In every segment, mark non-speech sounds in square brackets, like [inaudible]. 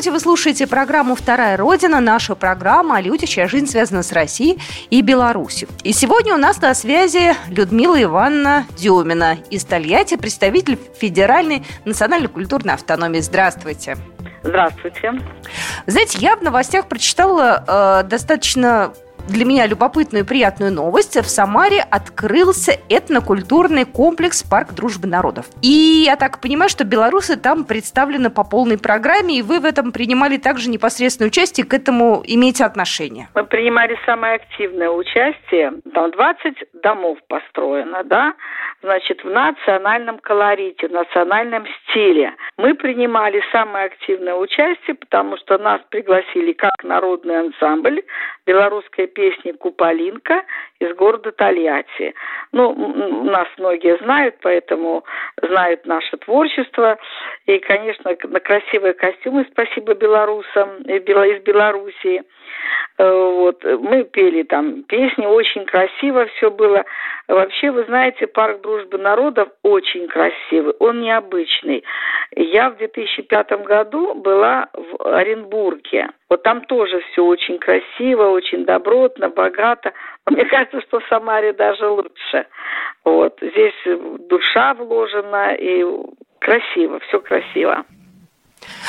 Здравствуйте, вы слушаете программу «Вторая Родина», наша программа о людях, чья жизнь связана с Россией и Беларусью. И сегодня у нас на связи Людмила Ивановна Дюмина из Тольятти, представитель Федеральной национальной культурной автономии. Здравствуйте. Здравствуйте. Знаете, я в новостях прочитала э, достаточно для меня любопытную и приятную новость. В Самаре открылся этнокультурный комплекс «Парк дружбы народов». И я так понимаю, что белорусы там представлены по полной программе, и вы в этом принимали также непосредственное участие, к этому имеете отношение. Мы принимали самое активное участие. Там 20 домов построено, да, значит, в национальном колорите, в национальном стиле. Мы принимали самое активное участие, потому что нас пригласили как народный ансамбль, белорусская песни «Куполинка» из города Тольятти. Ну, нас многие знают, поэтому знают наше творчество. И, конечно, на красивые костюмы спасибо белорусам из Белоруссии. Э, вот. Мы пели там песни, очень красиво все было. Вообще, вы знаете, парк дружбы народов очень красивый, он необычный. Я в 2005 году была в Оренбурге. Вот там тоже все очень красиво, очень добротно, богато. [laughs] Мне кажется, что в Самаре даже лучше. Вот. Здесь душа вложена и красиво, все красиво.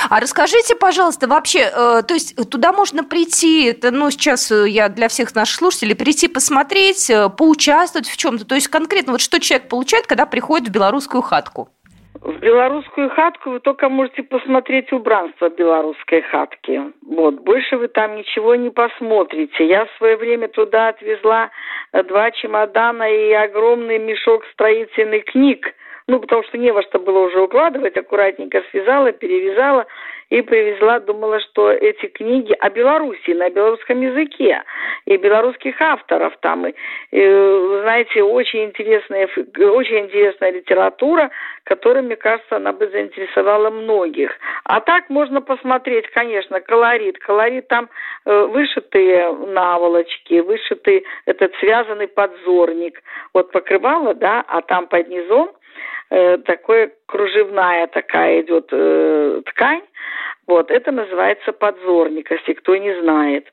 А расскажите, пожалуйста, вообще, э, то есть туда можно прийти, это, ну, сейчас э, я для всех наших слушателей, прийти посмотреть, э, поучаствовать в чем-то, то есть конкретно вот что человек получает, когда приходит в белорусскую хатку? В белорусскую хатку вы только можете посмотреть убранство белорусской хатки. Вот. Больше вы там ничего не посмотрите. Я в свое время туда отвезла два чемодана и огромный мешок строительных книг ну, потому что не во что было уже укладывать, аккуратненько связала, перевязала и привезла, думала, что эти книги о Беларуси на белорусском языке и белорусских авторов там. И, и, знаете, очень интересная, очень интересная литература, которая, мне кажется, она бы заинтересовала многих. А так можно посмотреть, конечно, колорит. Колорит там э, вышитые наволочки, вышитый этот связанный подзорник. Вот покрывало, да, а там под низом э, такое кружевная такая идет э, ткань. Вот, это называется подзорник, если кто не знает.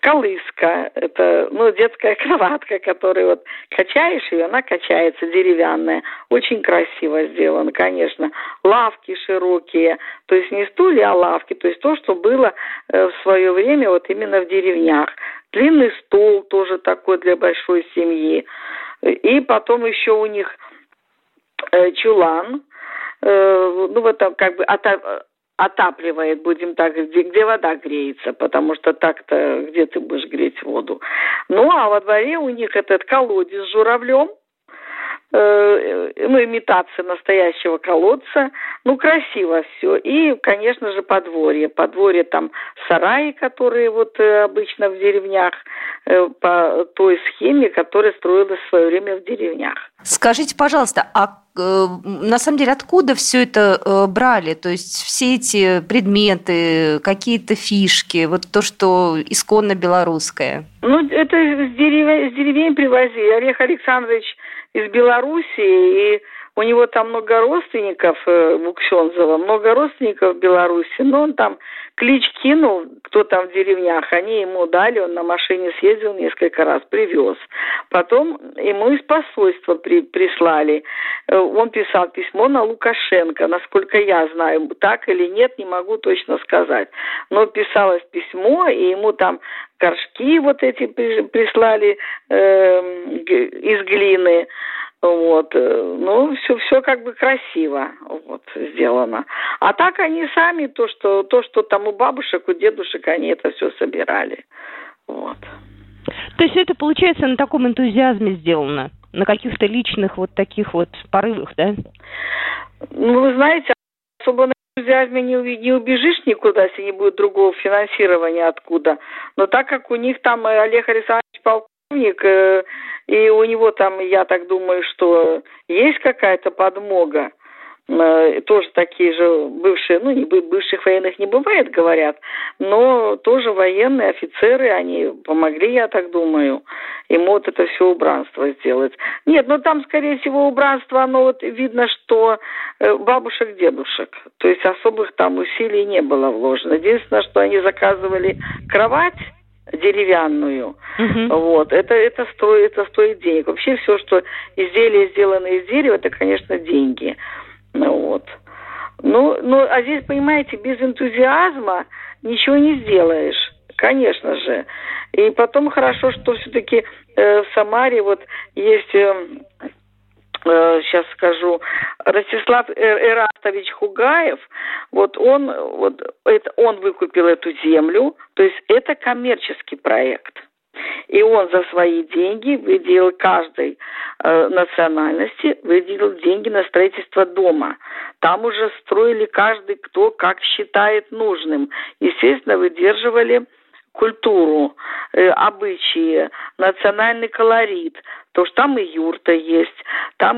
Колыска, это ну, детская [laughs] кроватка, которую вот качаешь ее, она качается, деревянная. Очень красиво сделано, конечно. Лавки широкие, то есть не стулья, а лавки, то есть то, что было э, в свое время вот именно в деревнях. Длинный стол тоже такой для большой семьи. И потом еще у них чулан, э, ну вот там как бы отапливает, будем так, где, где вода греется, потому что так-то где ты будешь греть воду. Ну а во дворе у них этот колодец с журавлем, Э, ну, имитация настоящего колодца. Ну, красиво все. И, конечно же, подворье. Подворье там сараи, которые вот э, обычно в деревнях, э, по той схеме, которая строилась в свое время в деревнях. Скажите, пожалуйста, а на самом деле откуда все это брали? То есть все эти предметы, какие-то фишки, вот то, что исконно белорусское? Ну, это с деревень, с деревень привозили. Олег Александрович из Белоруссии, и у него там много родственников, э, у Ксензова, много родственников в Беларуси, но он там клич кинул, кто там в деревнях, они ему дали, он на машине съездил несколько раз, привез. Потом ему из посольства при, прислали, э, он писал письмо на Лукашенко, насколько я знаю, так или нет, не могу точно сказать. Но писалось письмо, и ему там горшки вот эти прислали э, из глины, вот, э, ну, все, все как бы красиво вот, сделано. А так они сами, то что, то, что там у бабушек, у дедушек, они это все собирали. Вот. То есть это, получается, на таком энтузиазме сделано? На каких-то личных вот таких вот порывах, да? Ну, вы знаете, особо на энтузиазме не, не убежишь никуда, если не будет другого финансирования откуда. Но так как у них там Олег Александрович полковник, э, и у него там, я так думаю, что есть какая-то подмога, Э, тоже такие же бывшие, ну, не бывших военных не бывает, говорят, но тоже военные офицеры, они помогли, я так думаю, ему вот это все убранство сделать. Нет, ну там, скорее всего, убранство, оно вот видно, что э, бабушек, дедушек, то есть особых там усилий не было вложено. Единственное, что они заказывали кровать, деревянную. Угу. Вот. Это, это, стоит, это стоит денег. Вообще все, что изделия сделаны из дерева, это, конечно, деньги. Ну, вот. Ну, ну, а здесь, понимаете, без энтузиазма ничего не сделаешь, конечно же. И потом хорошо, что все-таки э, в Самаре вот есть э, э, сейчас скажу, Ростислав Эрастович Хугаев, вот он, вот это, он выкупил эту землю, то есть это коммерческий проект. И он за свои деньги выделил каждой э, национальности, выделил деньги на строительство дома. Там уже строили каждый, кто как считает нужным. Естественно, выдерживали культуру, э, обычаи, национальный колорит, то что там и юрта есть,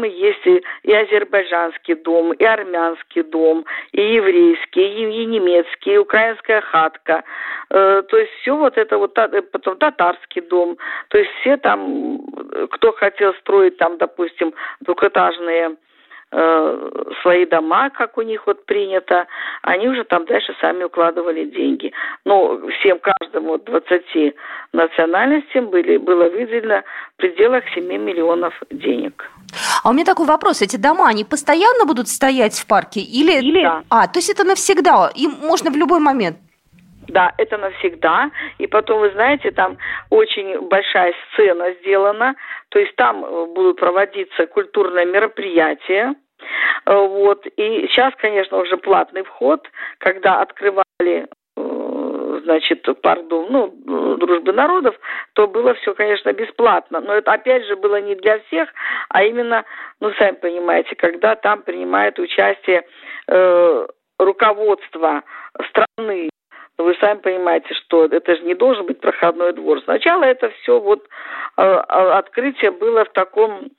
там есть и, и азербайджанский дом, и армянский дом, и еврейский, и, и немецкий, и украинская хатка. Э, то есть все вот это вот, потом татарский дом. То есть все там, кто хотел строить там, допустим, двухэтажные Э, свои дома, как у них вот принято, они уже там дальше сами укладывали деньги. Но всем, каждому 20 национальностям были, было выделено в пределах 7 миллионов денег. А у меня такой вопрос. Эти дома, они постоянно будут стоять в парке? Или... Или... Да. А, то есть это навсегда? Им можно в любой момент? Да, это навсегда. И потом, вы знаете, там очень большая сцена сделана. То есть там э, будут проводиться культурные мероприятия. Э, вот. И сейчас, конечно, уже платный вход, когда открывали значит, пардон, ну, дружбы народов, то было все, конечно, бесплатно. Но это, опять же, было не для всех, а именно, ну, сами понимаете, когда там принимает участие э, руководство страны, вы сами понимаете, что это же не должен быть проходной двор. Сначала это все вот э, открытие было в таком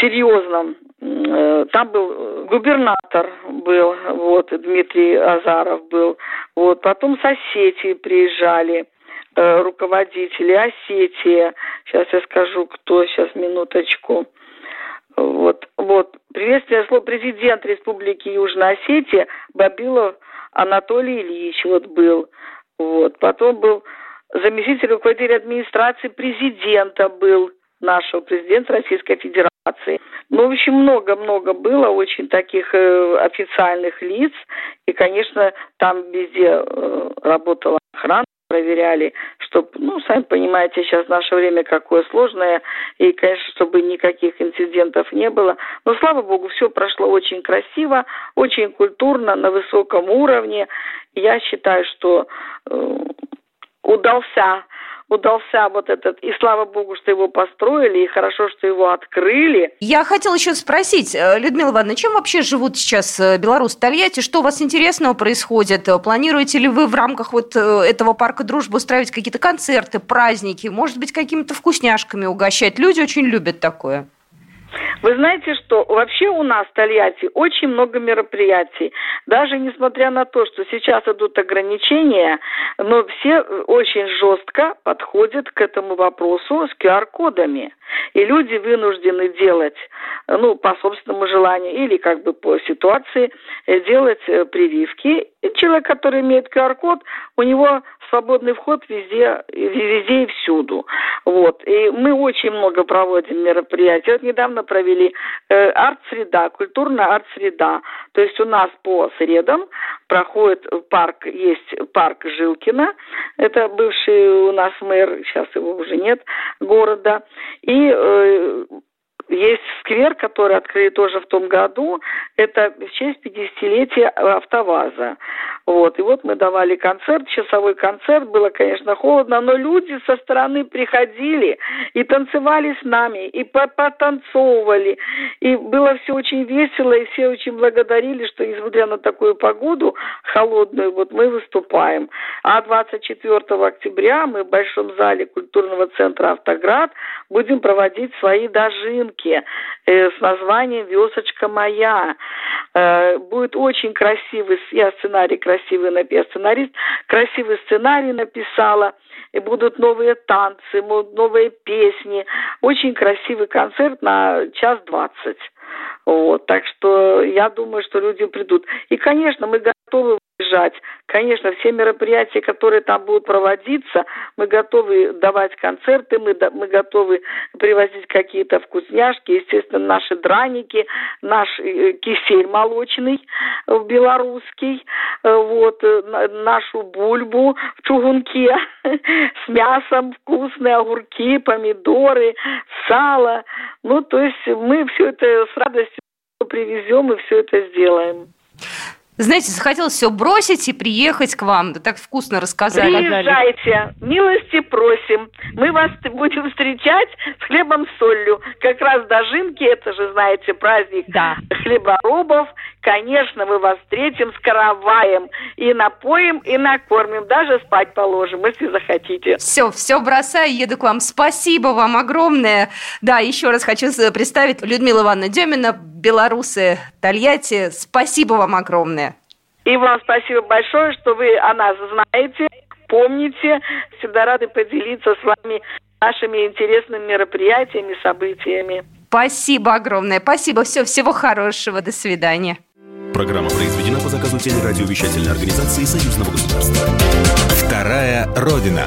серьезном. Э, там был губернатор был, вот, Дмитрий Азаров был. Вот, потом с Осетии приезжали э, руководители Осетии. Сейчас я скажу, кто, сейчас, минуточку. Вот, вот. Приветствие слово президент Республики Южная Осетия Бабилов Анатолий Ильич вот был. Вот. Потом был заместитель руководителя администрации президента был нашего президента Российской Федерации. Ну, в общем, много-много было очень таких э, официальных лиц. И, конечно, там везде э, работала охрана проверяли, чтобы, ну, сами понимаете, сейчас наше время какое сложное, и, конечно, чтобы никаких инцидентов не было. Но, слава богу, все прошло очень красиво, очень культурно, на высоком уровне. Я считаю, что э, удался удался вот этот, и слава богу, что его построили, и хорошо, что его открыли. Я хотела еще спросить, э, Людмила Ивановна, чем вообще живут сейчас э, белорусы Тольятти? Что у вас интересного происходит? Планируете ли вы в рамках вот э, этого парка дружбы устраивать какие-то концерты, праздники, может быть, какими-то вкусняшками угощать? Люди очень любят такое. Вы знаете, что вообще у нас в Тольятти очень много мероприятий. Даже несмотря на то, что сейчас идут ограничения, но все очень жестко подходят к этому вопросу с QR-кодами. И люди вынуждены делать, ну, по собственному желанию или как бы по ситуации, э, делать э, прививки. И человек, который имеет QR-код, у него свободный вход везде, везде и всюду. Вот. И мы очень много проводим мероприятий. Вот недавно провели э, арт-среда, культурная арт-среда. То есть у нас по средам проходит парк, есть парк Жилкина, это бывший у нас мэр, сейчас его уже нет, города. И э, есть сквер, который открыли тоже в том году. Это в честь 50-летия АвтоВАЗа. Вот, и вот мы давали концерт, часовой концерт, было, конечно, холодно, но люди со стороны приходили и танцевали с нами, и потанцовывали, и было все очень весело, и все очень благодарили, что, несмотря на такую погоду холодную, вот мы выступаем. А 24 октября мы в Большом зале культурного центра «Автоград» будем проводить свои дожинки э, с названием «Весочка моя». Э, будет очень красивый, я сценарий красивый написал, сценарист красивый сценарий написала, и будут новые танцы, новые песни. Очень красивый концерт на час двадцать. Вот, так что я думаю, что люди придут. И, конечно, мы готовы бежать. Конечно, все мероприятия, которые там будут проводиться, мы готовы давать концерты, мы, мы готовы привозить какие-то вкусняшки, естественно, наши драники, наш э, кисель молочный э, белорусский, э, вот, нашу бульбу в чугунке [laughs] с мясом, вкусные огурки, помидоры, сало. Ну, то есть мы все это с радостью привезем и все это сделаем. Знаете, захотелось все бросить и приехать к вам. Да так вкусно рассказали. Приезжайте, милости просим. Мы вас будем встречать с хлебом с солью. Как раз дожинки, это же, знаете, праздник да. хлеборобов. Конечно, мы вас встретим с караваем. И напоим, и накормим. Даже спать положим, если захотите. Все, все бросаю, еду к вам. Спасибо вам огромное. Да, еще раз хочу представить Людмила Ивановна Демина, белорусы Тольятти. Спасибо вам огромное. И вам спасибо большое, что вы о нас знаете, помните. Всегда рады поделиться с вами нашими интересными мероприятиями, событиями. Спасибо огромное. Спасибо. Все, всего хорошего. До свидания. Программа произведена по заказу телерадиовещательной организации Союзного государства. Вторая Родина.